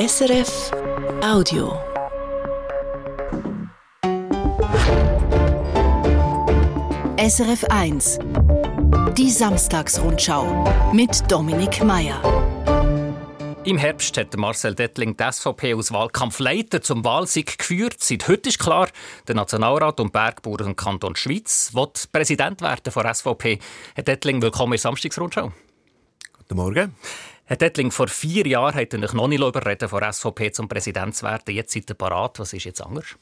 SRF Audio. SRF 1 Die Samstagsrundschau mit Dominik Mayer. Im Herbst hat Marcel Dettling die SVP als Wahlkampfleiter zum Wahlsieg geführt. Seit heute ist klar, der Nationalrat und Bergbauern im Kanton Schweiz wird Präsident werden von SVP. Herr Dettling, willkommen in der Samstagsrundschau. Guten Morgen. Herr Dettling, vor vier Jahren hat er noch nicht überreden, von SVP zum Präsident zu werden. Jetzt seid ihr parat. Was ist jetzt anders?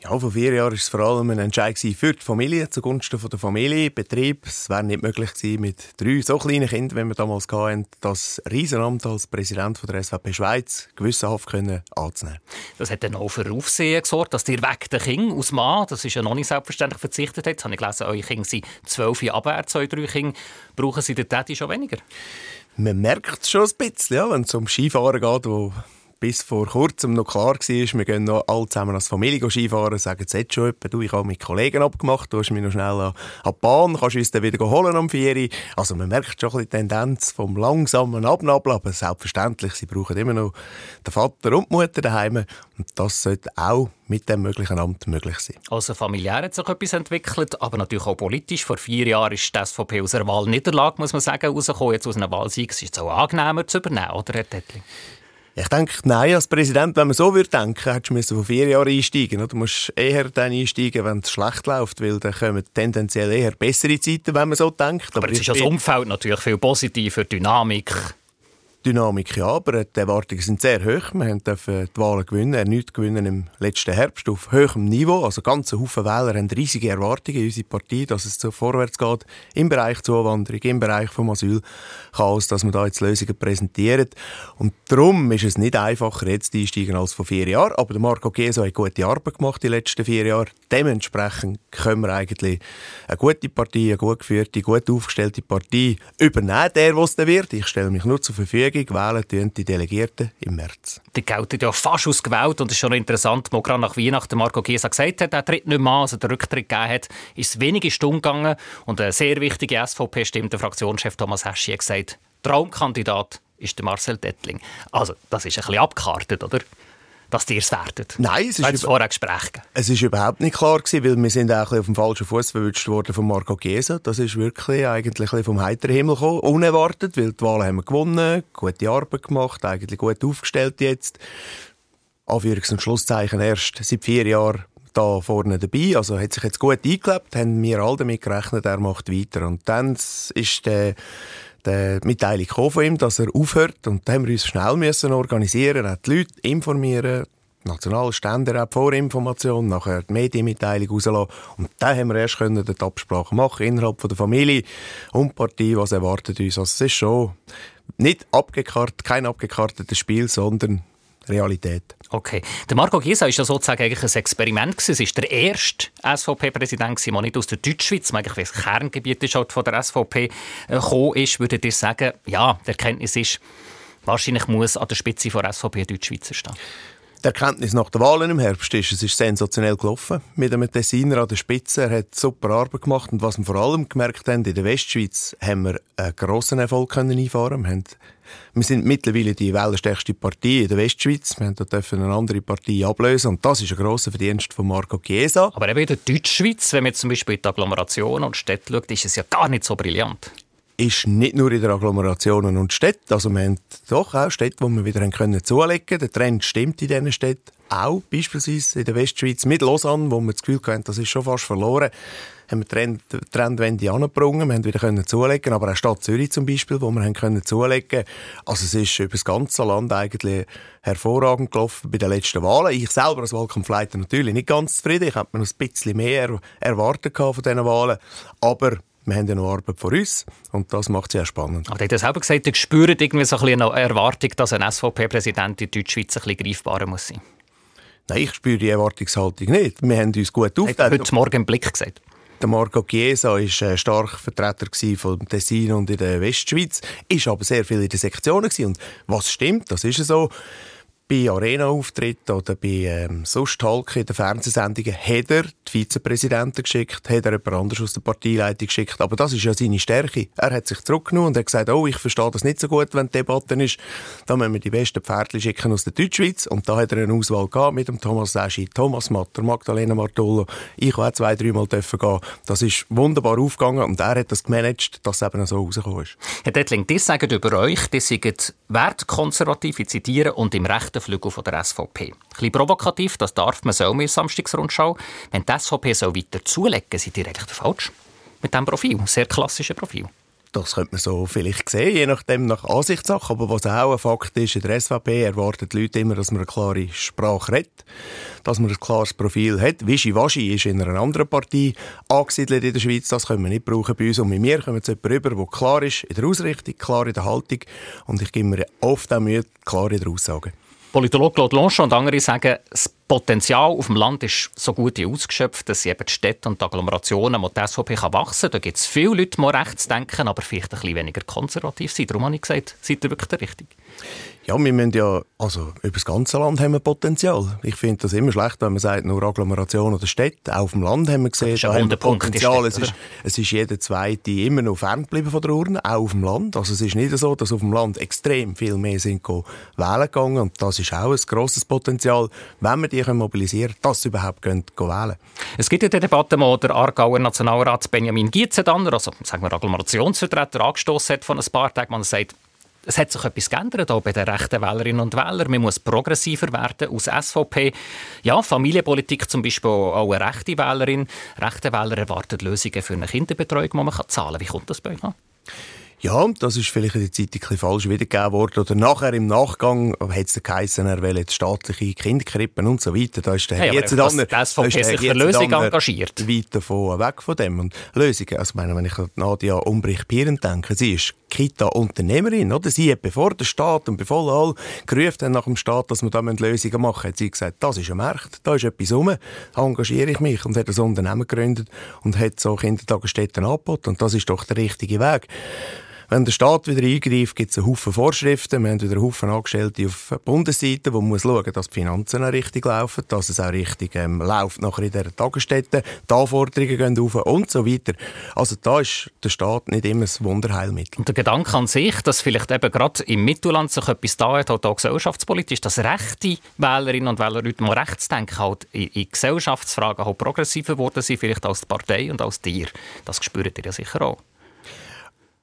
Ja, vor vier Jahren war es vor allem ein Entscheid für die Familie, zugunsten der Familie, Betrieb. Es wäre nicht möglich gewesen, mit drei so kleinen Kindern, wie wir damals hatten, das Riesenamt als Präsident der SVP Schweiz gewissenhaft können anzunehmen. Das hat dann auch für Aufsehen gesorgt, dass ihr weg den Kind aus Mann, das ist ja noch nicht selbstverständlich verzichtet hat. Jetzt habe ich gelesen, eure Kinder sind zwölf Jahre abwärts, eure drei Kinder. Brauchen sie den Täti schon weniger? Man merkt es schon ein bisschen, ja, wenn es um Skifahren geht, wo bis vor kurzem noch klar war, wir gehen noch alle zusammen als Familie Skifahren, sagen es jetzt schon du, ich habe mit Kollegen abgemacht, du hast mich noch schnell an, die Bahn, kannst uns dann wieder holen am 4 Also man merkt schon die Tendenz vom langsamen Abnabeln, aber selbstverständlich, sie brauchen immer noch den Vater und die Mutter daheim und das sollte auch mit dem möglichen Amt möglich sein. Also familiär hat sich etwas entwickelt, aber natürlich auch politisch. Vor vier Jahren ist die SVP aus einer Wahlniederlage, muss man sagen, rausgekommen. Jetzt aus einer Wahlsieg ist es auch angenehmer zu übernehmen, oder Herr Tettling? Ich denke, nein, als Präsident, wenn man so würde denken, hättest du vor vier Jahren einsteigen Du musst eher dann einsteigen, wenn es schlecht läuft, weil dann kommen tendenziell eher bessere Zeiten, wenn man so denkt. Aber, aber jetzt ist das Umfeld natürlich viel positiver, Dynamik. Dynamik ja, aber die Erwartungen sind sehr hoch. Wir dürfen die Wahlen gewinnen, erneut gewinnen im letzten Herbst auf hohem Niveau. Also ganze Haufen Wähler haben riesige Erwartungen in unsere Partei, dass es so vorwärts geht im Bereich Zuwanderung, im Bereich vom Asylchaos, dass wir da jetzt Lösungen präsentieren. Und darum ist es nicht einfacher jetzt einsteigen als vor vier Jahren. Aber Marco Geso hat gute Arbeit gemacht die letzten vier Jahre. Dementsprechend können wir eigentlich eine gute Partei, eine gut geführte, gut aufgestellte Partei übernehmen, der, was der wird. Ich stelle mich nur zur Verfügung wählen die Delegierten im März. Die gelten ja fast ausgewählt und es ist schon interessant, wo gerade nach Weihnachten Marco Chiesa gesagt hat, er tritt nicht mehr an, also der Rücktritt gegeben hat, ist es wenige Stunden gegangen und eine sehr wichtige SVP-Stimme, der Fraktionschef Thomas Heschi, hat gesagt, Traumkandidat ist der Marcel Dettling. Also, das ist ein bisschen abgekartet, oder? dass ihr es werdet? Nein, es ist, vorher Gespräch es ist überhaupt nicht klar gewesen, weil wir sind auch auf dem falschen Fuß verwünscht worden von Marco Chiesa. Das ist wirklich eigentlich vom heiteren Himmel gekommen, unerwartet, weil die Wahlen haben wir gewonnen, gute Arbeit gemacht, eigentlich gut aufgestellt jetzt. Anführungs- und Schlusszeichen erst seit vier Jahren da vorne dabei, also hat sich jetzt gut eingelebt, haben wir alle damit gerechnet, er macht weiter. Und dann ist der die Mitteilung von ihm, dass er aufhört. Und da haben wir uns schnell müssen organisieren, auch die Leute informieren, nationale Stände auch Vorinformation, nachher die Medienmitteilung rauslassen. Und dann haben wir erst können die Absprache machen innerhalb von der Familie und Partie, was erwartet uns. Also es ist schon nicht abgekartet, kein abgekartetes Spiel, sondern Realität. Okay. Der Marco Giesa war ja sozusagen eigentlich ein Experiment. Es war der erste SVP-Präsident, der nicht aus der Deutschschweiz, eigentlich das Kerngebiet ist halt von der SVP äh, gekommen ist. Würdet ihr sagen, ja, die Erkenntnis ist, wahrscheinlich muss an der Spitze von SVP Deutschschweizer stehen? Die Erkenntnis nach den Wahlen im Herbst ist, es ist sensationell gelaufen. Mit einem Tessiner an der Spitze. Er hat super Arbeit gemacht. Und was wir vor allem gemerkt haben, in der Westschweiz haben wir einen grossen Erfolg können einfahren. Haben, wir sind mittlerweile die wählerstärkste Partei in der Westschweiz. Wir dürfen eine andere Partei ablösen. Und das ist ein grosser Verdienst von Marco Chiesa. Aber eben in der Deutschschweiz, wenn man zum Beispiel in die Agglomeration und Städte schaut, ist es ja gar nicht so brillant ist nicht nur in den Agglomerationen und Städten. Also wir haben doch auch Städte, wo wir wieder können zulegen können. Der Trend stimmt in diesen Städten auch. Beispielsweise in der Westschweiz mit Lausanne, wo wir das Gefühl hatten, das ist schon fast verloren, haben wir die Trend, Trendwende angebrungen. Wir haben wieder können zulegen, aber auch Stadt Zürich zum Beispiel, wo wir haben können zulegen. Also es ist über das ganze Land eigentlich hervorragend gelaufen bei den letzten Wahlen. Ich selber als Wahlkampfleiter natürlich nicht ganz zufrieden. Ich hätte mir noch ein bisschen mehr erwartet von diesen Wahlen. Aber wir haben ja noch Arbeit vor uns und das macht es sehr spannend. Aber du hast selber gesagt, ihr spürt irgendwie so ein eine Erwartung, dass ein SVP-Präsident in Deutschschweiz ein bisschen greifbarer muss sein. Nein, ich spüre die Erwartungshaltung nicht. Wir haben uns gut aufgeteilt. heute Morgen im Blick gesagt. Der Marco Chiesa war ein starker Vertreter von Tessin und in der Westschweiz, ist aber sehr viel in den Sektionen. Und was stimmt, das ist so, bei Arena-Auftritten oder bei ähm, sonst in den Fernsehsendungen hat er die Vizepräsidenten geschickt, hat er jemand anderes aus der Parteileitung geschickt. Aber das ist ja seine Stärke. Er hat sich zurückgenommen und hat gesagt, oh, ich verstehe das nicht so gut, wenn die Debatte ist. Da müssen wir die besten Pferdchen schicken aus der Deutschschweiz. Und da hat er eine Auswahl gehabt mit dem Thomas Seschi, Thomas Matter, Magdalena Martolo. Ich auch zwei, dreimal gehen. Das ist wunderbar aufgegangen und er hat das gemanagt, dass es eben so rausgekommen ist. Herr Dettling, die sagen über euch, die sind wertkonservativ, ich zitiere, und im rechten Flügel von der SVP. Ein bisschen provokativ, das darf man so mit Samstagsrundschau. Wenn die SVP so weiter zulegen, seid ihr eigentlich falsch mit diesem Profil, sehr klassischen Profil. Das könnte man so vielleicht sehen, je nachdem nach Ansichtssache. Aber was auch ein Fakt ist, in der SVP erwarten die Leute immer, dass man eine klare Sprache redet, dass man ein klares Profil hat. Wischiwaschi ist in einer anderen Partei angesiedelt in der Schweiz. Das können wir nicht brauchen bei uns. Und mit mir kommen jetzt jemand rüber, der klar ist in der Ausrichtung, klar in der Haltung. Und ich gebe mir oft auch Mühe, klar in der Aussage. Politologe Claude Longchamp und andere sagen, das Potenzial auf dem Land ist so gut ausgeschöpft, dass eben die Städte und die Agglomerationen, wo die SVP kann wachsen kann, da gibt es viele Leute, die rechts denken, aber vielleicht ein bisschen weniger konservativ sind. Darum habe ich gesagt, seid ihr wirklich der Richtige? Ja, wir müssen ja, also über das ganze Land haben wir Potenzial. Ich finde das immer schlecht, wenn man sagt, nur Agglomeration oder Städte. Auch auf dem Land haben wir gesehen, da haben wir Potenzial. Städte, es, ist, es ist jeder Zweite immer noch ferngeblieben von der Urne, auch auf dem Land. Also es ist nicht so, dass auf dem Land extrem viel mehr sind wählen gegangen und das ist auch ein grosses Potenzial, wenn wir die mobilisieren können, dass sie überhaupt gehen, gehen wählen Es gibt in der Debatte wo der Aargauer Nationalrat Benjamin Gietzendanner, also sagen wir Agglomerationsvertreter, angestoßen hat von ein paar Tagen, man sagt, es hat sich etwas geändert auch bei den rechten Wählerinnen und Wählern. Man muss progressiver werden aus SVP. Ja, Familienpolitik zum Beispiel auch eine rechte Wählerin. Rechte Wähler erwarten Lösungen für eine Kinderbetreuung, die man zahlen kann. Wie kommt das bei euch an? Ja, das ist vielleicht in der Zeit ein bisschen falsch wiedergegeben worden. Oder nachher im Nachgang hat es geheißen, er will jetzt staatliche Kinderkrippen und so weiter. Da ist der hey, jetzt dann, der SVP sich für Lösungen engagiert. Weit davon weg von dem. Und Lösungen, also meine, wenn ich an Nadia Umbrich-Pieren denke, sie ist Kita-Unternehmerin, oder? Sie hat bevor der Staat und bevor alle gerufen nach dem Staat, dass wir da Lösungen machen, hat sie gesagt, das ist ein Markt, da ist etwas rum, engagiere ich mich und hat ein Unternehmen gegründet und hat so Kindertagesstätten angeboten und das ist doch der richtige Weg. Wenn der Staat wieder eingreift, gibt es einen Haufen Vorschriften. Wir haben wieder einen Haufen Angestellte auf der Bundesseite, wo man muss schauen dass die Finanzen richtig laufen, dass es auch richtig ähm, läuft nachher in dieser Tagesstätte, die Anforderungen gehen auf und so weiter. Also da ist der Staat nicht immer ein Wunderheilmittel. Und der Gedanke an sich, dass vielleicht eben gerade im Mittelland sich etwas da hat, halt auch gesellschaftspolitisch, dass rechte Wählerinnen und Wähler heute mal rechts denken, halt in, in Gesellschaftsfragen halt progressiver geworden sind, vielleicht als die Partei und als dir. Das spürt ihr ja sicher auch.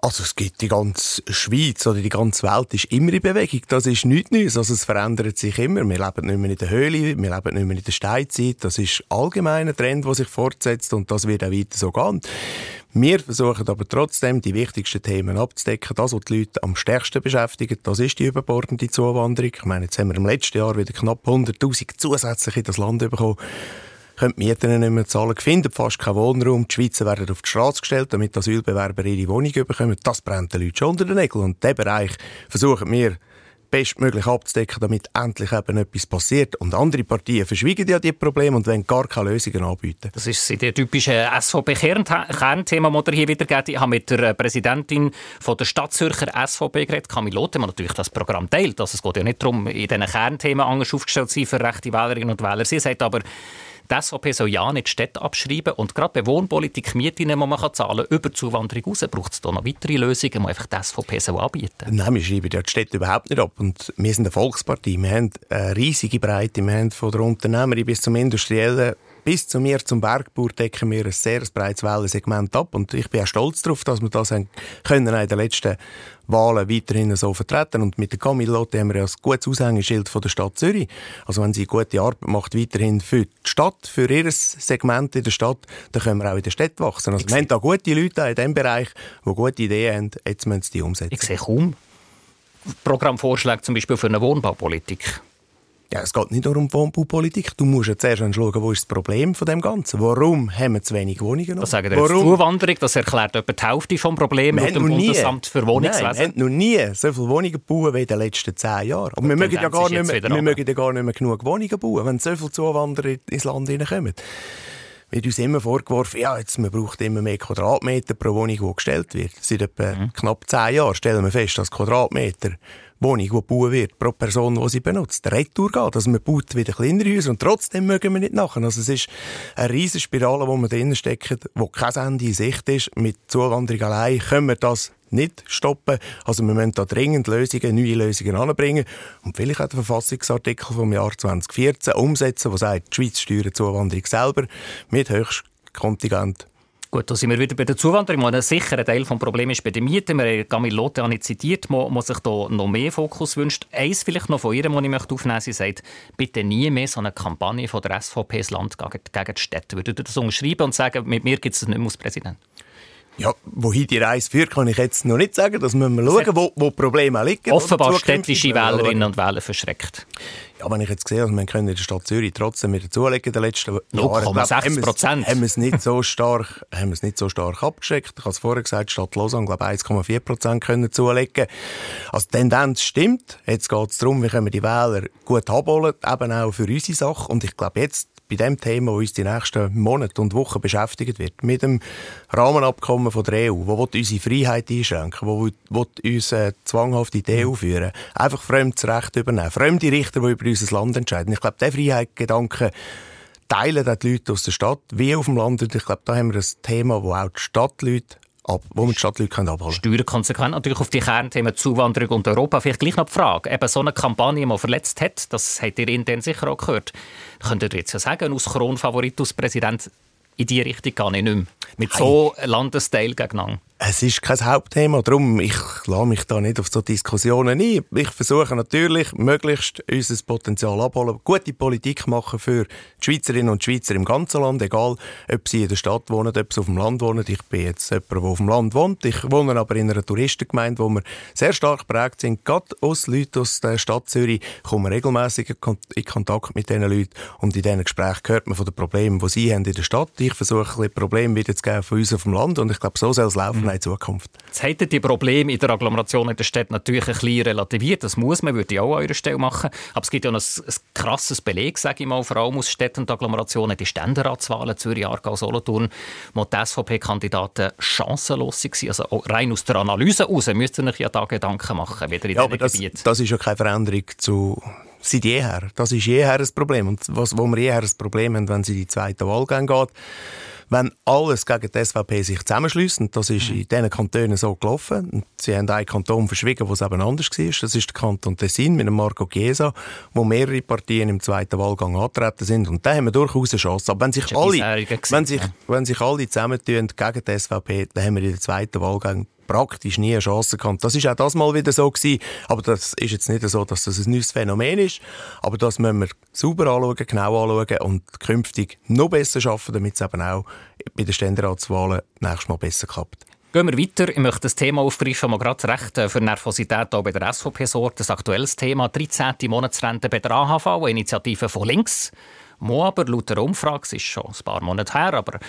Also es gibt die ganze Schweiz oder die ganze Welt ist immer in Bewegung. Das ist nichts Neues. Also es verändert sich immer. Wir leben nicht mehr in der Höhle, wir leben nicht mehr in der Steinzeit. Das ist allgemein ein Trend, der sich fortsetzt und das wird auch weiter so gehen. Wir versuchen aber trotzdem, die wichtigsten Themen abzudecken. Das, was die Leute am stärksten beschäftigt, das ist die überbordende Zuwanderung. Ich meine, jetzt haben wir im letzten Jahr wieder knapp 100'000 zusätzlich in das Land bekommen können die Mieten nicht mehr zahlen, finden fast keinen Wohnraum. Die Schweizer werden auf die Straße gestellt, damit Asylbewerber ihre Wohnung bekommen. Das brennt den Leuten schon unter den Nägeln. Und diesen Bereich versuchen wir bestmöglich abzudecken, damit endlich eben etwas passiert. Und andere Partien verschwiegen ja die Probleme und wollen gar keine Lösungen anbieten. Das ist die typische SVP-Kernthema, das ihr hier wiedergeht. Ich habe mit der Präsidentin von der Stadtzürcher SVP geredet, Camille Lotte, die natürlich das Programm teilt. Also es geht ja nicht darum, in diesen Kernthemen anders aufgestellt zu sein für rechte Wählerinnen und Wähler. Sie sagt aber, die SVP soll ja nicht Städte abschreiben. Und gerade bei Wohnpolitik, Mieten, die man zahlen kann, über Zuwanderung raus, braucht es da noch weitere Lösungen, die einfach die SVP soll anbieten Nein, wir schreiben ja die Städte überhaupt nicht ab. Und wir sind eine Volkspartie. Wir haben eine riesige Breite. Wir haben von der Unternehmerin bis zum Industriellen bis zu mir zum Bergbauer decken wir ein sehr breites Wählersegment ab und ich bin auch stolz darauf, dass wir das können in den letzten Wahlen weiterhin so vertreten und mit der Camille Lotte haben wir ja ein gutes Aushängeschild von der Stadt Zürich. Also wenn sie gute Arbeit macht weiterhin für die Stadt, für ihr Segment in der Stadt, dann können wir auch in der Stadt wachsen. Also wir haben da gute Leute in diesem Bereich, die gute Ideen haben, jetzt müssen sie die umsetzen. Ich sehe kaum Programmvorschläge zum Beispiel für eine Wohnbaupolitik. Ja, es geht nicht nur um Wohnbaupolitik. Du musst ja zuerst schauen, wo ist das Problem von dem Ganzen? Warum haben wir zu wenig Wohnungen? Das sagen Warum? Zuwanderung, das erklärt etwa die Hälfte des Problems mit dem Bundesamt für Wohnungswesen. Nein, wir haben noch nie so viele Wohnungen gebaut wie in den letzten zehn Jahren. Und wir mögen, ja gar nicht mehr, wir mögen ja gar nicht mehr genug Wohnungen bauen, wenn so viele Zuwanderer ins Land hineinkommen wird uns immer vorgeworfen, ja, jetzt, man braucht immer mehr Quadratmeter pro Wohnung, die gestellt wird. Seit etwa mhm. knapp zehn Jahren stellen wir fest, dass Quadratmeter Wohnung, die gebaut wird, pro Person, die sie benutzt, retour geht. Also man baut wieder kleinere Häuser und trotzdem mögen wir nicht nachher. Also es ist eine riesige Spirale, wo man drinnen steckt, wo kein Ende in Sicht ist. Mit Zuwanderung allein können wir das nicht stoppen. Also wir müssen da dringend Lösungen, neue Lösungen anbringen und vielleicht auch den Verfassungsartikel vom Jahr 2014 umsetzen, der sagt, die Schweiz steuert Zuwanderung selber mit Höchstkontingent Gut, da sind wir wieder bei der Zuwanderung. Ein sicherer Teil des Problems ist bei den Mieten. Wir haben Camille Lotte auch nicht zitiert, wo sich da noch mehr Fokus wünscht. Eins vielleicht noch von ihr, das ich möchte aufnehmen möchte. Sie sagt, bitte nie mehr so eine Kampagne von der SVP ins Land gegen, gegen die Städte. Würdet ihr das unterschreiben und sagen, mit mir gibt es das nicht mehr als Präsident? Ja, wohin die Reise führt, kann ich jetzt noch nicht sagen. Das müssen wir schauen, wo, wo Probleme liegen. Offenbar städtische Wählerinnen und Wähler verschreckt. Ja, wenn ich jetzt sehe, also wir können in der Stadt Zürich trotzdem wieder zulegen in den letzten Jahren. 0,6 Prozent. Haben wir es nicht so stark, haben wir es nicht so stark abgeschreckt. Ich habe es vorher gesagt, die Stadt Lausanne, glaube 1,4 Prozent können zulegen. Also die Tendenz stimmt. Jetzt geht es darum, wie können wir die Wähler gut abholen, eben auch für unsere Sache. Und ich glaube, jetzt bei dem Thema, das uns die nächsten Monate und Wochen beschäftigen wird, mit dem Rahmenabkommen von der EU, wo unsere Freiheit einschränken, wo uns äh, zwanghaft in die EU führen, einfach fremdes Recht übernehmen, fremde Richter, die über unser Land entscheiden. Ich glaube, der Freiheitsgedanke teilen die Leute aus der Stadt wie auf dem Land. Und ich glaube, da haben wir ein Thema, wo auch die Stadtleute ab, wo man die Stadtleute abholen können. Steuerkonsequent natürlich auf die Kernthemen Zuwanderung und Europa. Vielleicht gleich noch die Frage, eben so eine Kampagne, die verletzt hat, das habt ihr intern sicher auch gehört, könntet ihr jetzt ja sagen, aus Kronfavorit, aus Präsident, in die Richtung ich nicht mehr. Mit so Landesteil gegeneinander. Es ist kein Hauptthema, darum ich lasse mich da nicht auf so Diskussionen ein. Ich versuche natürlich, möglichst unser Potenzial abholen, gute Politik machen für die Schweizerinnen und Schweizer im ganzen Land, egal ob sie in der Stadt wohnen, ob sie auf dem Land wohnen. Ich bin jetzt jemand, der auf dem Land wohnt. Ich wohne aber in einer Touristengemeinde, wo wir sehr stark prägt sind. Gerade aus Leuten aus der Stadt Zürich kommen regelmäßig in Kontakt mit diesen Leuten und in diesen Gesprächen hört man von den Problemen, die sie haben in der Stadt. Ich versuche, ein Probleme wieder zu geben von uns auf dem Land und ich glaube, so soll es laufen in Zukunft. Jetzt hätten die Probleme in der Agglomeration in der Stadt natürlich ein bisschen relativiert. Das muss man, würde ich auch an eurer Stelle machen. Aber es gibt ja noch ein, ein krasses Beleg, sage ich mal, vor allem aus Städten und Agglomerationen, die Ständeratswahlen Zürich, Aargau, Solothurn, wo die SVP-Kandidaten chancenlos waren. Also rein aus der Analyse heraus müsst ihr euch ja da Gedanken machen, wieder in ja, aber das, das ist ja keine Veränderung zu seit jeher. Das ist jeher ein Problem. Und was, wo wir jeher ein Problem haben, wenn sie in die zweite Wahlgang geht, wenn alles gegen die SVP sich zusammenschließt, und das ist mhm. in diesen Kantonen so gelaufen, und sie haben einen Kanton verschwiegen, wo es eben anders war, das ist der Kanton Tessin mit dem Marco Chiesa, wo mehrere Partien im zweiten Wahlgang antreten sind, und da haben wir durchaus eine Chance. Aber wenn sich alle, wenn sich, wenn sich alle zusammentun gegen die SVP, dann haben wir in der zweiten Wahlgang praktisch nie eine Chance gehabt. Das ist auch das mal wieder so gewesen. Aber das ist jetzt nicht so, dass das ein neues Phänomen ist. Aber das müssen wir sauber anschauen, genau anschauen und künftig noch besser schaffen, damit es eben auch bei den Ständeratswahlen nächstes Mal besser klappt. Gehen wir weiter. Ich möchte das Thema aufgreifen, das gerade recht äh, für Nervosität auch bei der SVP sorgt. Das aktuelles Thema, 13. Monatsrente bei der AHV, eine Initiative von links. Mo aber laut der Umfrage, es ist schon ein paar Monate her, aber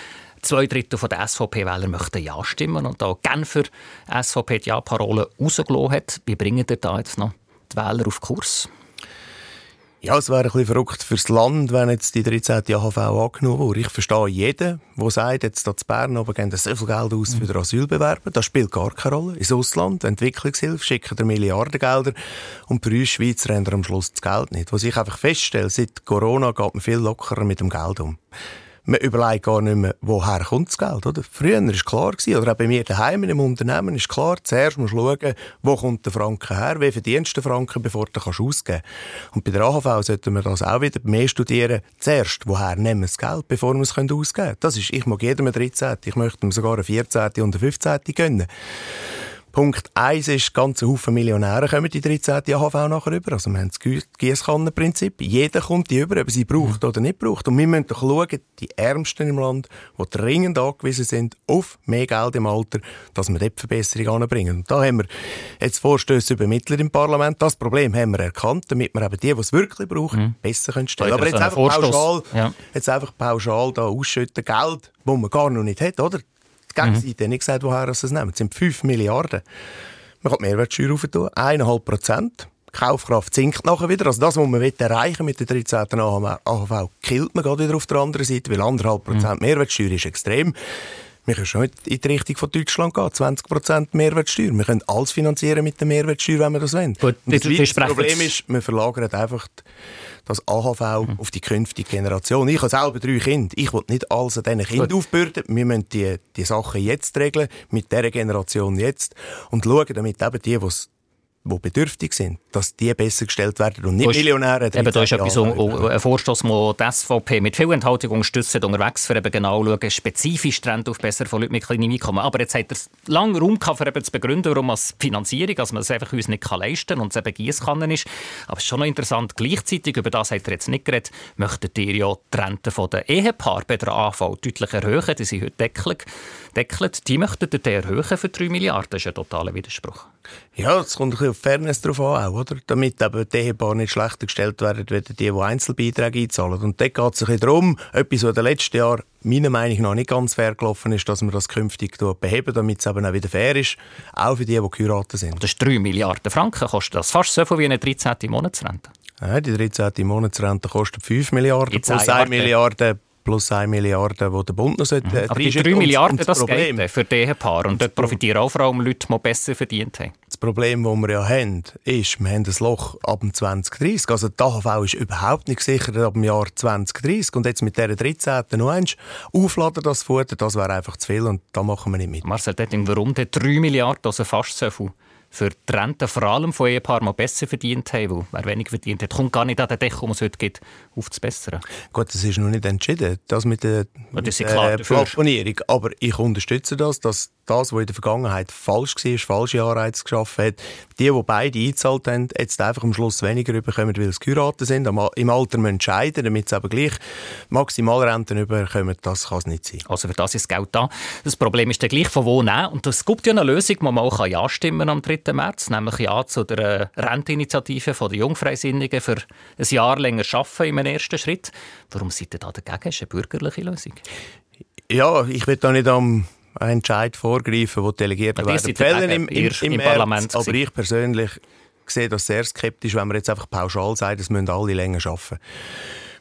Zwei Drittel der SVP-Wähler möchten Ja stimmen und da Genfer SVP die Ja-Parole rausgelassen hat. Wie bringen ihr da jetzt noch die Wähler auf Kurs? Ja, es wäre ein bisschen verrückt fürs Land, wenn jetzt die 13. AHV angenommen wurde. Ich verstehe jeden, der sagt, jetzt hier in Bern oben geben so viel Geld aus für den Asylbewerber. Das spielt gar keine Rolle. Ins Ausland, Entwicklungshilfe, schicken wir Milliardengelder und bei uns Schweizer haben am Schluss das Geld nicht. Was ich einfach feststelle, seit Corona geht man viel lockerer mit dem Geld um man überlegt gar nicht mehr, woher kommt das Geld, oder? Früher war klar gewesen, oder auch bei mir daheim einem Unternehmen ist klar, zuerst musst du schauen, wo kommt der Franken her, wie verdienst du den Franken, bevor du kannst ausgeben kannst. Und bei der AHV sollten wir das auch wieder mehr studieren. Zuerst, woher nehmen wir das Geld, bevor wir es ausgeben können. Das ist, ich mag jedem eine 13, ich möchte ihm sogar eine 14 und eine 15 gönnen. Punkt 1 ist, ganze Haufen Millionäre kommen die 13. AHV nachher über. Also wir haben das Gieskannenprinzip. Jeder kommt die über, ob sie braucht oder nicht braucht. Und wir müssen doch schauen, die Ärmsten im Land, die dringend angewiesen sind auf mehr Geld im Alter, dass wir dort Verbesserungen anbringen. Und da haben wir jetzt Vorstöße übermittelt im Parlament. Das Problem haben wir erkannt, damit wir eben die, die es wirklich brauchen, mhm. besser können stellen. Aber jetzt einfach, pauschal, ja. jetzt einfach pauschal da ausschütten, Geld, das man gar noch nicht hat, oder? Gegenseite mhm. nicht gesagt, woher es nehmen. Es sind 5 Milliarden. Man kann die Mehrwertsteuer rauf tun, 1,5 Prozent. Die Kaufkraft sinkt nachher wieder. Also das, was man erreichen mit der 13. AHV, killt man gerade wieder auf der anderen Seite, weil 1,5 Prozent mhm. Mehrwertsteuer ist extrem. Wir können schon in die Richtung von Deutschland gehen. 20% Mehrwertsteuer. Wir können alles finanzieren mit der Mehrwertsteuer, wenn wir das wollen. Gut, das, das Problem ist, wir verlagern einfach das AHV mhm. auf die künftige Generation. Ich habe selber drei Kinder. Ich will nicht alles an diesen Kindern aufbürden. Wir müssen die, die Sachen jetzt regeln, mit dieser Generation jetzt. Und schauen, damit eben die, die die bedürftig sind, dass die besser gestellt werden und nicht Millionäre. Eben, da ist etwas, um, ein Vorstoß, den die SVP mit viel Enthaltung unterstützt, unterwegs, für eben genau schauen, spezifisch Trend auf besser von Leuten mit kleinem Einkommen. Aber jetzt hat er lange Raum gehabt, um eben zu begründen, warum als Finanzierung, also man es einfach uns nicht leisten kann und es eben Giesskannen ist. Aber es ist schon noch interessant, gleichzeitig, über das hat er jetzt nicht geredet, möchtet ihr ja die Rente der Ehepaare bei der AV deutlich erhöhen. Die sind heute deckelt. deckelt. Die möchten ihr erhöhen für 3 Milliarden. Das ist ein totaler Widerspruch. Ja, es kommt ein bisschen auf Fairness drauf an, auch, oder? Damit eben die Ehepaare nicht schlechter gestellt werden, als die, die Einzelbeiträge einzahlen. Und dort geht es ein bisschen darum, etwas, was in den letzten Jahren meiner Meinung nach nicht ganz fair gelaufen ist, dass man das künftig beheben, damit es eben auch wieder fair ist, auch für die, die geheiratet sind. Das ist 3 Milliarden Franken, kostet das fast so viel wie eine 13. Monatsrente. Ja, die 13. Monatsrente kostet 5 Milliarden plus 1 Milliarde plus 1 Milliarde, die der Bund noch sollte. Mhm. Aber die 3 Milliarden, das Problem. geht für die Ehepaare. Und dort profitieren auch vor allem Leute, die besser verdient haben. Das Problem, das wir ja haben, ist, wir haben ein Loch ab dem 2030. Also die AHV ist überhaupt nicht gesichert ab dem Jahr 2030. Und jetzt mit dieser 13. noch eins aufladen, das Futter, das wäre einfach zu viel und da machen wir nicht mit. Marcel Detting, warum denn 3 Milliarden, also fast so viel? Für die Renten vor allem von Ehepaaren, die besser verdient haben, weil wer wenig verdient hat, kommt gar nicht an den Deckel, um es heute gibt, aufzubessern. Gut, das ist noch nicht entschieden, das mit der, das mit der Plafonierung. Aber ich unterstütze das, dass das, was in der Vergangenheit falsch war, falsche Anreize geschaffen hat, die, die beide eingezahlt haben, jetzt einfach am Schluss weniger bekommen, weil sie geheiratet sind, im Alter müssen entscheiden, damit sie aber gleich Maximalrenten bekommen, das kann es nicht sein. Also für das ist Geld da. Das Problem ist dann gleich von wo nehmen. Und es gibt ja eine Lösung, wo man auch Ja stimmen am 3. März, nämlich Ja zu der Renteninitiative der Jungfreisinnigen für ein Jahr länger arbeiten im ersten Schritt. Warum seid ihr da dagegen? Das ist eine bürgerliche Lösung. Ja, ich will da nicht am Entscheid vorgreifen, wo Delegierte werden fällen im, im, im, im Parlament. aber ich persönlich sehe das sehr skeptisch, wenn man jetzt einfach pauschal sagt, es müssen alle länger arbeiten.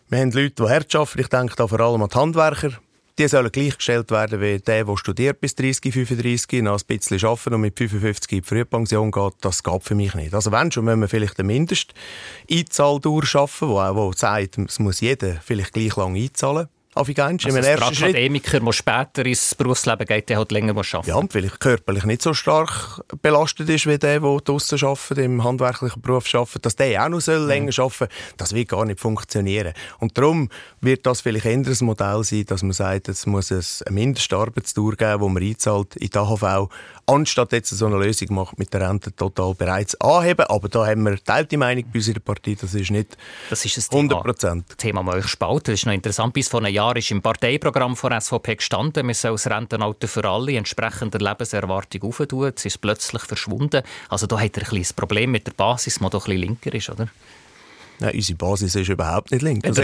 Wir haben Leute, die hart arbeiten. Ich denke da vor allem an die Handwerker. Die sollen gleichgestellt werden wie der, der studiert bis 30, 35, noch ein bisschen arbeiten und mit 55 in die Frühpension geht. Das geht für mich nicht. Also wenn schon, müssen wir vielleicht eine Mindesteinzahl durchschaffen, wo auch sagt, es muss jeder vielleicht gleich lang einzahlen. Afrikanisch. Also ein Akademiker, der später ins Berufsleben geht, der halt länger arbeiten Ja, und vielleicht körperlich nicht so stark belastet ist, wie der, der draussen arbeitet, im handwerklichen Beruf arbeitet, dass der auch noch soll länger mhm. arbeiten soll, das wird gar nicht funktionieren. Und darum wird das vielleicht ein anderes Modell sein, dass man sagt, es muss eine Mindestarbeitstour geben, die man einzahlt in die AHV, anstatt jetzt so eine Lösung macht mit der Rente total bereits anheben. Aber da haben wir teilte Meinung bei uns in der Partei, das ist nicht das ist 100 Prozent. Das Thema, das euch spaltet, das ist noch interessant. Bis vor einem Jahr ist im Parteiprogramm von SVP gestanden, wir sollen das Rentenalter für alle entsprechend der Lebenserwartung auftun. Es ist plötzlich verschwunden. Also da hat er ein kleines Problem mit der Basis, die doch ein bisschen linker ist, oder? Nein, unsere Basis ist überhaupt nicht links. Das,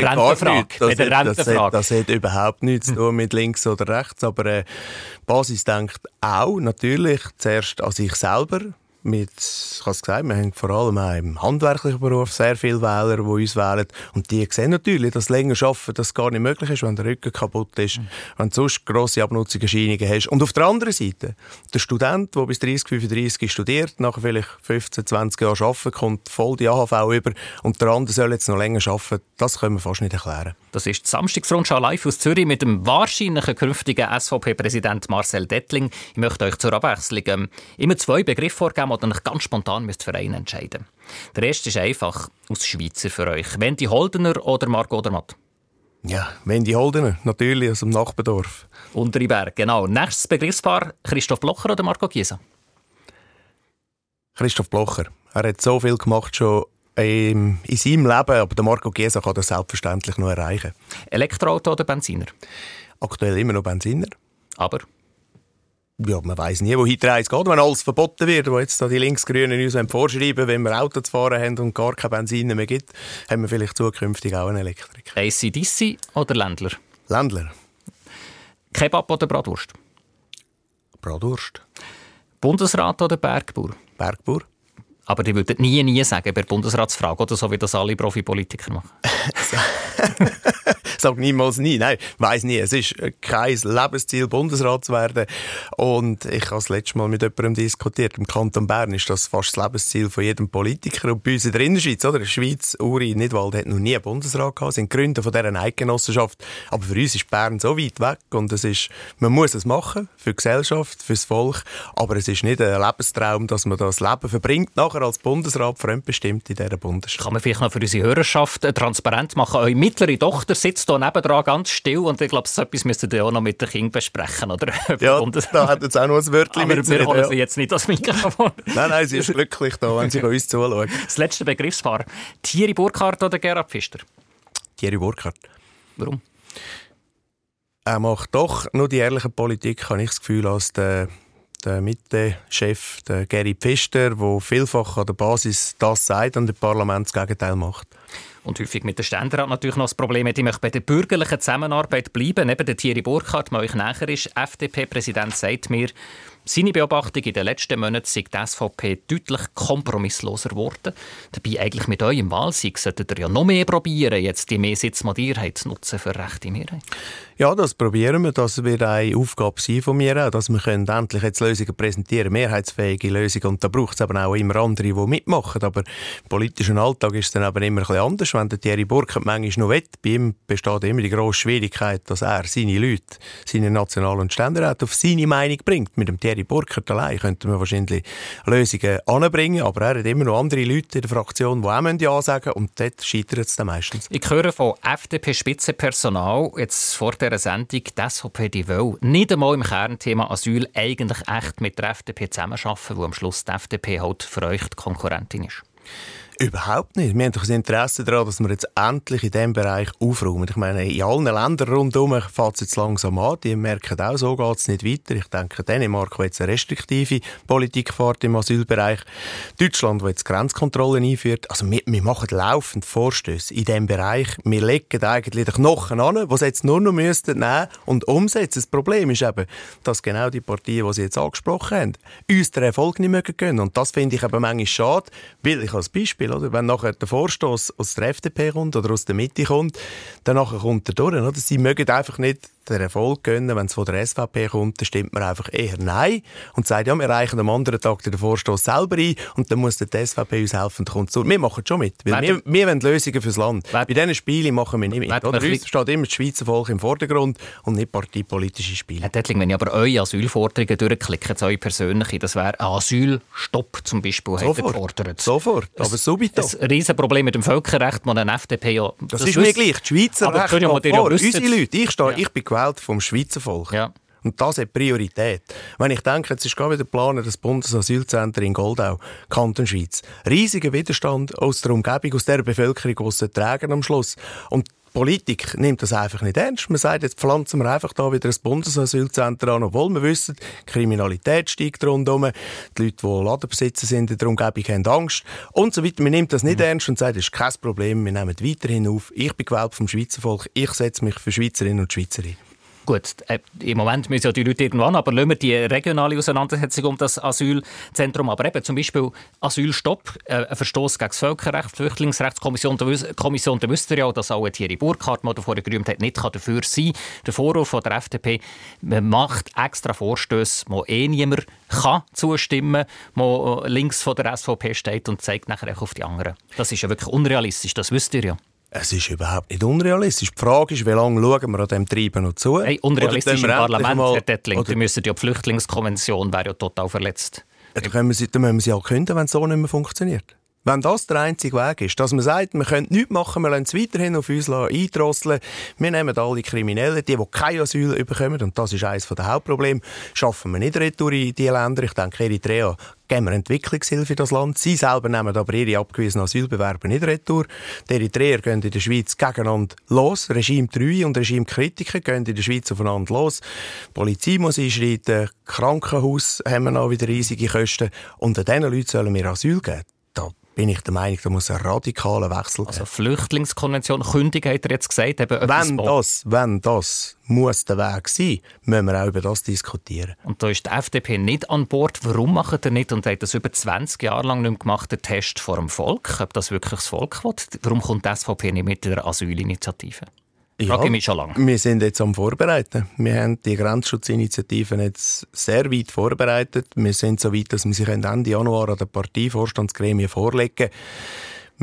hat. Das, hat, das, hat, das hat überhaupt nichts zu tun mit links oder rechts. Aber äh, die Basis denkt auch natürlich zuerst an sich selber, mit, ich habe es gesagt, wir haben vor allem auch im handwerklichen Beruf sehr viele Wähler, die uns wählen. Und die sehen natürlich, dass länger arbeiten das gar nicht möglich ist, wenn der Rücken kaputt ist, mhm. wenn du sonst grosse Abnutzungserscheinungen hast. Und auf der anderen Seite, der Student, der bis 30, 35 studiert, nachher vielleicht 15, 20 Jahre arbeiten, kommt voll die AHV über und der andere soll jetzt noch länger arbeiten, das können wir fast nicht erklären. Das ist die Samstagsrundschau live aus Zürich mit dem wahrscheinlichen künftigen SVP-Präsident Marcel Dettling. Ich möchte euch zur Abwechslung ähm, immer zwei Begriffe vorgeben, die ihr ganz spontan müsst für einen entscheiden Der erste ist einfach aus Schweizer für euch. Wendy Holdener oder Marco Odermatt? Ja, Wendy Holdener, natürlich aus dem Nachbardorf. Unteriberg, genau. Nächstes Begriffspaar, Christoph Blocher oder Marco Chiesa? Christoph Blocher. Er hat so viel gemacht schon in seinem Leben, aber der Marco Chiesa kann das selbstverständlich noch erreichen. Elektroauto oder Benziner? Aktuell immer noch Benziner. Aber? ja, man weiß nie, wohin die Reise geht, wenn alles verboten wird, wo jetzt da die Linksgrünen uns vorschreiben, wenn wir Auto zu fahren haben und gar kein Benzin mehr gibt, haben wir vielleicht zukünftig auch einen Elektrik. ACDC oder Ländler? Ländler. Kebab oder Bratwurst? Bratwurst. Bundesrat oder Bergbauer? Bergbauer. Aber die würden nie, nie sagen bei der Bundesratsfrage, oder so wie das alle Profipolitiker machen. sage niemals nie. Nein, weiß nie. Es ist kein Lebensziel, Bundesrat zu werden. Und ich habe das letzte Mal mit jemandem diskutiert. Im Kanton Bern ist das fast das Lebensziel von jedem Politiker. Und bei uns in der Innerschweiz, oder? Schweiz, Uri Nidwald hat noch nie einen Bundesrat gehabt, sind Gründer von dieser Eidgenossenschaft. Aber für uns ist Bern so weit weg und es ist, man muss es machen für die Gesellschaft, für das Volk. Aber es ist nicht ein Lebenstraum, dass man das Leben verbringt, nachher als Bundesrat fremdbestimmt in dieser Bundesstadt. Kann man vielleicht noch für unsere Hörerschaft äh, transparent machen? Eure mittlere Tochter sitzt hier nebendran ganz still und ich glaube, so etwas müsst ihr auch noch mit den Kindern besprechen, oder? ja, da hat jetzt auch noch ein Wörtchen mit wir holen sie jetzt nicht das Mikrofon. nein, nein, sie ist glücklich da, wenn sie uns zuschaut. Das letzte Begriffspaar. Thierry Burkhardt oder Gerhard Pfister? Thierry Burkhardt. Warum? Er macht doch nur die ehrliche Politik, habe ich das Gefühl, als der der Mitte-Chef, der Gary Pfister, der vielfach an der Basis das sagt und im Parlament das Gegenteil macht. Und häufig mit der Ständerat natürlich noch das Problem ich möchte bei der bürgerlichen Zusammenarbeit bleiben. Neben der Thierry Burkhardt, der euch näher ist, FDP-Präsident sagt mir, seine Beobachtung in den letzten Monaten sei die SVP deutlich kompromissloser geworden. Dabei eigentlich mit eurem Wahlsieg solltet ihr ja noch mehr probieren, jetzt die Mehrsitzmodierheit zu nutzen für rechte Mehrheit. Ja, das probieren wir. Das wird eine Aufgabe sein von mir, dass wir können endlich jetzt Lösungen präsentieren, mehrheitsfähige Lösungen. Und da braucht es aber auch immer andere, die mitmachen. Aber im politischen Alltag ist es dann aber immer ein bisschen anders. Wenn der Thierry Burkhardt manchmal noch will, bei ihm besteht immer die grosse Schwierigkeit, dass er seine Leute, seine National- und Ständeräte auf seine Meinung bringt. Mit dem Thierry Burkhardt allein könnte man wahrscheinlich Lösungen anbringen, aber er hat immer noch andere Leute in der Fraktion, die auch Ja sagen und dort scheitert es dann meistens. Ich höre von FDP-Spitzenpersonal jetzt vor dieser Sendung, die SVP die will nicht einmal im Kernthema Asyl eigentlich echt mit der FDP zusammenarbeiten, wo am Schluss die FDP halt für euch die Konkurrentin ist. Überhaupt nicht. Wir haben doch ein Interesse daran, dass wir jetzt endlich in diesem Bereich aufräumen. Ich meine, in allen Ländern rundherum fängt es jetzt langsam an. Die merken auch, so geht es nicht weiter. Ich denke, Dänemark, wo jetzt eine restriktive Politik fährt im Asylbereich. Deutschland, wo jetzt Grenzkontrollen einführt. Also wir, wir machen laufend Vorstöße in diesem Bereich. Wir legen eigentlich den Knochen an, was jetzt nur noch müssten nehmen und umsetzen. Das Problem ist eben, dass genau die Partien, die Sie jetzt angesprochen haben, uns den Erfolg nicht mehr gönnen. Und das finde ich eben manchmal schade, weil ich als Beispiel Beispiel, oder? Wenn nachher der Vorstoß aus der FDP kommt oder aus der Mitte kommt, dann kommt er durch, oder? Sie mögen einfach nicht den Erfolg gönnen, wenn es von der SVP kommt, dann stimmt man einfach eher Nein und sagt, ja, wir reichen am anderen Tag den Vorstoß selber ein und dann muss die SVP uns helfen, dann kommt Wir machen schon mit, weil wir, wir wollen Lösungen fürs Land. Bei diesen Spielen machen wir nicht mit. Oder? Uns steht immer das Schweizer Volk im Vordergrund und nicht parteipolitische Spiele. Herr Dettling, wenn ich aber eure Asylforderungen durchklicke, eure persönliche, das wäre ein Asylstopp zum Beispiel, Sofort. gefordert. Sofort, aber subito. Ein Riesenproblem mit dem Völkerrecht, das eine FDP ja... Das, das ist mir gleich, die Schweizer aber Recht ja vor. Unsere Leute, ich, stehe, ja. ich bin gewählt vom Schweizer Volk. Ja. Und das hat Priorität. Wenn ich denke, jetzt ist gerade wieder geplant, das Bundesasylzentrum in Goldau, Kanton Schweiz. Riesiger Widerstand aus der Umgebung, aus der Bevölkerung, die es tragen am Schluss. Und Politik nimmt das einfach nicht ernst. Man sagt, jetzt pflanzen wir einfach da wieder ein Bundesasylzentrum an, obwohl wir wissen, die Kriminalität steigt rundherum, die Leute, die Ladenbesitzer sind in der Umgebung, haben Angst und so weiter. Man nimmt das nicht mhm. ernst und sagt, das ist kein Problem, wir nehmen weiterhin auf. Ich bin gewählt vom Schweizer Volk, ich setze mich für Schweizerinnen und Schweizer ein. Gut, äh, im Moment müssen ja die Leute irgendwann, aber lassen wir die regionale Auseinandersetzung um das Asylzentrum. Aber eben zum Beispiel Asylstopp, äh, ein Verstoß gegen das Völkerrecht, Flüchtlingsrechtskommission, der Kommission, da wisst ihr ja, dass auch Thierry Burkhardt, der vorher gerühmt hat, nicht dafür sein kann. Der Vorwurf von der FDP, man macht extra Vorstöße, wo eh niemand kann zustimmen kann, wo links von der SVP steht und zeigt nachher auf die anderen. Das ist ja wirklich unrealistisch, das wisst ihr ja. Es ist überhaupt nicht unrealistisch. Die Frage ist, wie lange schauen wir an dem Treiben noch zu? Hey, unrealistisch im Parlament, mal, Herr Dettling. Die müssen die Flüchtlingskonvention wäre ja total verletzt. Ja, dann, wir sie, dann müssen wir sie auch künden, wenn es so nicht mehr funktioniert. Wenn das der einzige Weg ist, dass man sagt, wir können nichts machen, wir lassen es weiterhin auf uns eindrosseln, wir nehmen alle Kriminellen, die, die kein Asyl bekommen, und das ist eines der Hauptprobleme, schaffen wir nicht retour in diese Länder. Ich denke, Eritrea geben wir Entwicklungshilfe in das Land. Sie selber nehmen aber ihre abgewiesenen Asylbewerber nicht retour. Die Eritreer gehen in der Schweiz gegeneinander los. Regime 3 und Regime-Kritiker gehen in der Schweiz aufeinander los. Die Polizei muss einschreiten. Krankenhaus haben wir noch wieder riesige Kosten. Und an diesen Leuten sollen wir Asyl geben. Da bin ich der Meinung, da muss ein radikaler Wechsel Also Flüchtlingskonvention, Kündigung hat er jetzt gesagt. Eben wenn das, wenn das muss der Weg sein, müssen wir auch über das diskutieren. Und da ist die FDP nicht an Bord. Warum macht er nicht und hat das über 20 Jahre lang nicht gemacht, der Test vor dem Volk, ob das wirklich das Volk will? Warum kommt die SVP nicht mit der Asylinitiative? Frage ich mich schon lange. Wir sind jetzt am Vorbereiten. Wir haben die Grenzschutzinitiativen jetzt sehr weit vorbereitet. Wir sind so weit, dass wir sich Ende Januar an der Parteivorstandsgremie vorlegen können.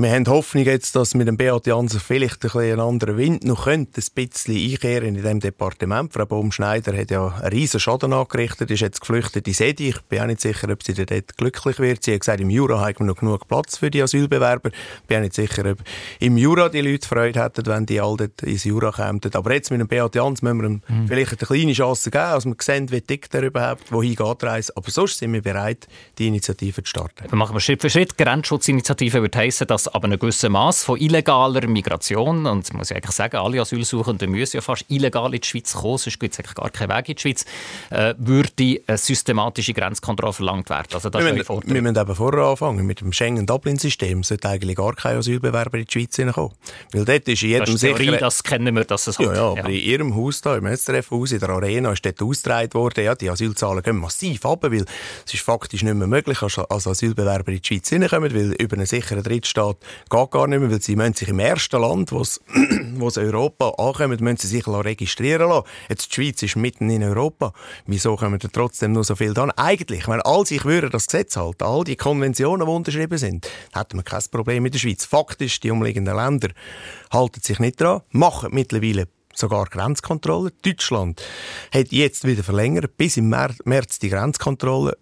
Wir haben Hoffnung jetzt, dass mit dem Beat Jansen vielleicht ein bisschen anderen Wind noch könnte, ein bisschen einkehren in diesem Departement. Frau Baumschneider hat ja einen riesen Schaden angerichtet, ist jetzt geflüchtet in Sedi. Ich bin auch nicht sicher, ob sie dort glücklich wird. Sie hat gesagt, im Jura haben wir noch genug Platz für die Asylbewerber. Ich bin auch nicht sicher, ob im Jura die Leute Freude hätten, wenn die all dort ins Jura kämen. Aber jetzt mit dem Beat Jansen müssen wir ihm mhm. vielleicht eine kleine Chance geben, dass wir sehen, wie dick der überhaupt, wohin geht er Aber sonst sind wir bereit, die Initiative zu starten. Dann machen wir Schritt für Schritt. Grenzschutzinitiative würde heissen, dass ab einem gewissen Maß von illegaler Migration, und muss ich eigentlich sagen, alle Asylsuchenden müssen ja fast illegal in die Schweiz kommen, sonst gibt es eigentlich gar keinen Weg in die Schweiz, äh, würde eine systematische Grenzkontrolle verlangt werden. Also das wir, müssen, wir müssen eben vorher anfangen. Mit dem Schengen-Dublin-System sollte eigentlich gar kein Asylbewerber in die Schweiz hineinkommen. Weil dort ist in jedem das Theorie, sicher... das kennen wir, dass es ja, ja, aber ja. in Ihrem Haus da, im SRF-Haus, in der Arena, ist dort ausgetragen worden, ja, die Asylzahlen gehen massiv ab, weil es ist faktisch nicht mehr möglich, als Asylbewerber in die Schweiz hineinkommen, weil über einen sicheren Drittstaat geht gar nicht mehr, weil sie müssen sich im ersten Land, wo sie Europa ankommen, müssen sie sich registrieren lassen. Jetzt die Schweiz ist mitten in Europa. Wieso kommen da trotzdem nur so viel dann? Eigentlich, wenn all sich würden das Gesetz halten, all die Konventionen, die unterschrieben sind, hätten wir kein Problem in der Schweiz. Faktisch, die umliegenden Länder halten sich nicht dran, machen mittlerweile sogar Grenzkontrollen. Deutschland hat jetzt wieder verlängert, bis im März die Grenzkontrolle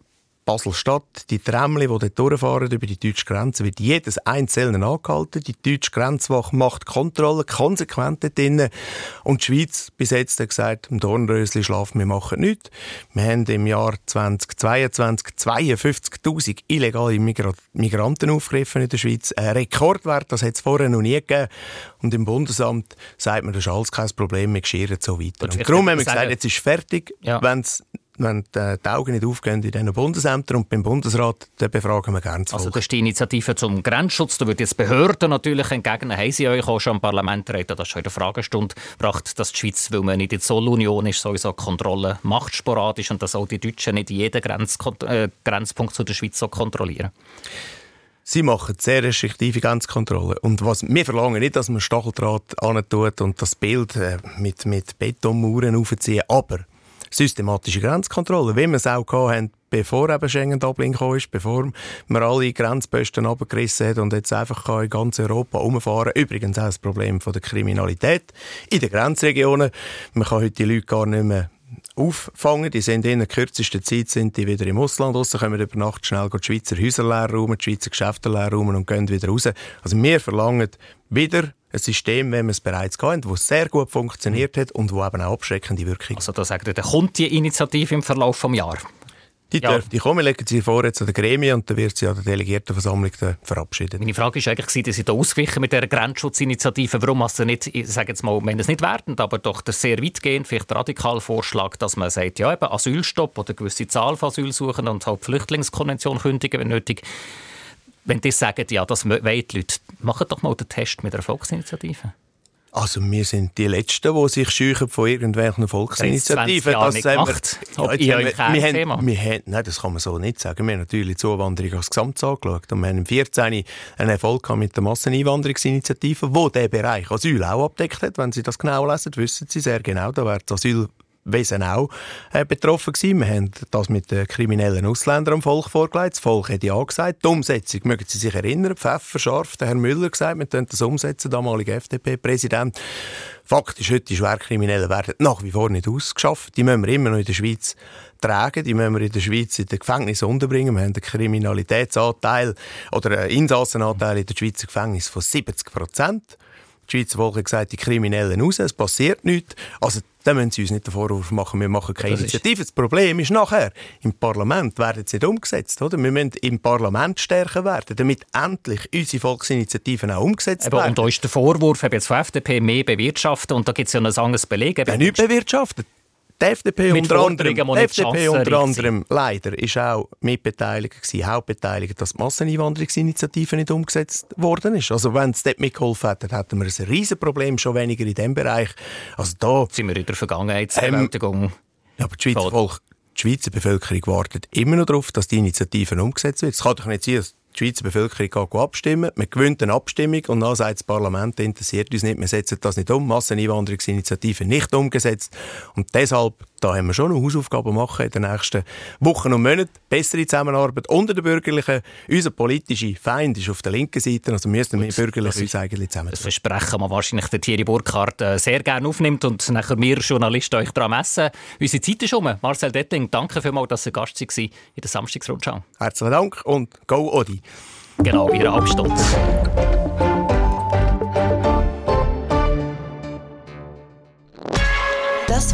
Basel-Stadt, die Tramli, die dort durchfahren über die deutsche Grenze, wird jedes Einzelne angehalten. Die deutsche Grenzwache macht Kontrollen konsequent dort drin. Und die Schweiz bis jetzt hat gesagt, im Dornrösli schlafen wir machen nichts. Wir haben im Jahr 2022 52'000 illegale Migra Migranten aufgegriffen in der Schweiz. Ein Rekordwert, das hat es vorher noch nie gegeben. Und im Bundesamt sagt man, das ist alles kein Problem, wir scheren so weiter. Und darum haben wir gesagt, jetzt ist fertig. Ja. Wenn es wenn die Augen nicht aufgehen in diesen Bundesämtern und beim Bundesrat, dann befragen wir gerne das Also das ist die Initiative zum Grenzschutz. Da wird jetzt Behörden natürlich entgegnen. Haben Sie euch auch schon im Parlament reden, das schon in der Fragestunde gebracht, dass die Schweiz, weil man nicht in der Zollunion ist, sowieso Kontrollen macht sporadisch und dass auch die Deutschen nicht jeden Grenz äh, Grenzpunkt zu der Schweiz so kontrollieren? Sie machen sehr restriktive Grenzkontrollen. Und was, wir verlangen nicht, dass man Stacheldraht tut und das Bild äh, mit, mit Betonmauern aufziehen, aber systematische Grenzkontrolle, wie wir es auch hatten, bevor eben Schengen Dublin kam, bevor man alle Grenzposten abgerissen hat und jetzt einfach in ganz Europa umfahren Übrigens auch das Problem von der Kriminalität in den Grenzregionen. Man kann heute die Leute gar nicht mehr auffangen. Die sind in der kürzesten Zeit sind die wieder im Ausland raus, können über Nacht schnell die Schweizer Häuser leer räumen, die Schweizer Geschäfte leer räumen und gehen wieder raus. Also wir verlangen wieder ein System, wenn wir es bereits hatten, das sehr gut funktioniert hat und wo eben auch abschreckende Wirkung Also da sagt ihr, da kommt die Initiative im Verlauf des Jahres? Die ja. dürfte kommen, legen sie vor jetzt an der Gremie und dann wird sie an der Delegiertenversammlung verabschiedet. Meine Frage ist eigentlich, dass Sie da ausgewichen mit der Grenzschutzinitiative. Warum hast du nicht, ich sage jetzt mal, wenn es nicht wertend, aber doch der sehr weitgehend, vielleicht radikal Vorschlag, dass man sagt, ja eben Asylstopp oder eine gewisse Zahl von Asylsuchenden und halt Flüchtlingskonvention kündigen, wenn nötig. Wenn die sagen, ja, das wollen die Leute, machen doch mal den Test mit der Volksinitiative. Also wir sind die Letzten, die sich scheuchen von irgendwelchen Volksinitiativen. Das haben wir nicht gemacht. Ja, wir, wir, haben, wir haben, nein, das kann man so nicht sagen. Wir haben natürlich die Zuwanderung als Gesamtzahl angeschaut. Und wir haben im 14 einen Erfolg mit der Masseneinwanderungsinitiative, die diesen Bereich Asyl auch abdeckt hat. Wenn Sie das genau lesen, wissen Sie sehr genau, da wird das Asyl Wesen auch äh, betroffen gewesen. Wir haben das mit den kriminellen Ausländern am Volk vorgelegt. Das Volk hat ja gesagt. Die Umsetzung, mögen Sie sich erinnern, Pfeffer scharf, der Herr Müller gesagt, wir können das umsetzen, damaliger FDP-Präsident. Fakt ist, heute die Schwerkriminellen werden nach wie vor nicht ausgeschafft. Die müssen wir immer noch in der Schweiz tragen. Die müssen wir in der Schweiz in den Gefängnissen unterbringen. Wir haben einen Kriminalitätsanteil oder einen Insassenanteil in der Schweizer Gefängnis von 70 Prozent. Die Schweizer Volk hat gesagt, die Kriminellen raus, es passiert nichts. Also dann müssen Sie uns nicht den Vorwurf machen, wir machen keine das Initiative. Das Problem ist nachher, im Parlament werden sie nicht umgesetzt. Oder? Wir müssen im Parlament stärker werden, damit endlich unsere Volksinitiativen auch umgesetzt eben, werden. Und da ist der Vorwurf jetzt von FDP mehr bewirtschaften und da gibt es ja ein anderes Beleg. Ja, nicht bewirtschaftet. Die FDP, unter anderem, die FDP unter anderem leider ist auch mitbeteiligt gewesen, hauptbeteiligt, dass die Masseneinwanderungsinitiative nicht umgesetzt worden ist. Also wenn es dort mitgeholfen hätte, hätten wir ein riesen Problem schon weniger in diesem Bereich. Also da sind wir in der Vergangenheitsbewältigung. Ähm, ja, aber die Schweizer, Volk, die Schweizer Bevölkerung wartet immer noch darauf, dass die Initiative umgesetzt wird. Es kann doch nicht sein, dass die Schweizer Bevölkerung geht abstimmen, man gewinnt eine Abstimmung und dann sagt das Parlament, interessiert uns nicht, wir setzen das nicht um, Masseneinwanderungsinitiative nicht umgesetzt. Und deshalb, da haben wir schon noch Hausaufgaben machen in den nächsten Wochen und Monaten, bessere Zusammenarbeit unter den Bürgerlichen. Unser politischer Feind ist auf der linken Seite, also müssen wir Bürgerlichen uns eigentlich zusammen. Das Versprechen man wahrscheinlich der Thierry Burkhardt äh, sehr gerne aufnimmt und nachher wir Journalisten euch daran messen. Unsere Zeit ist um. Marcel Detting, danke vielmals, dass Sie Gast waren in der Samstagsrundschau. Herzlichen Dank und go Odi! Genau, in einer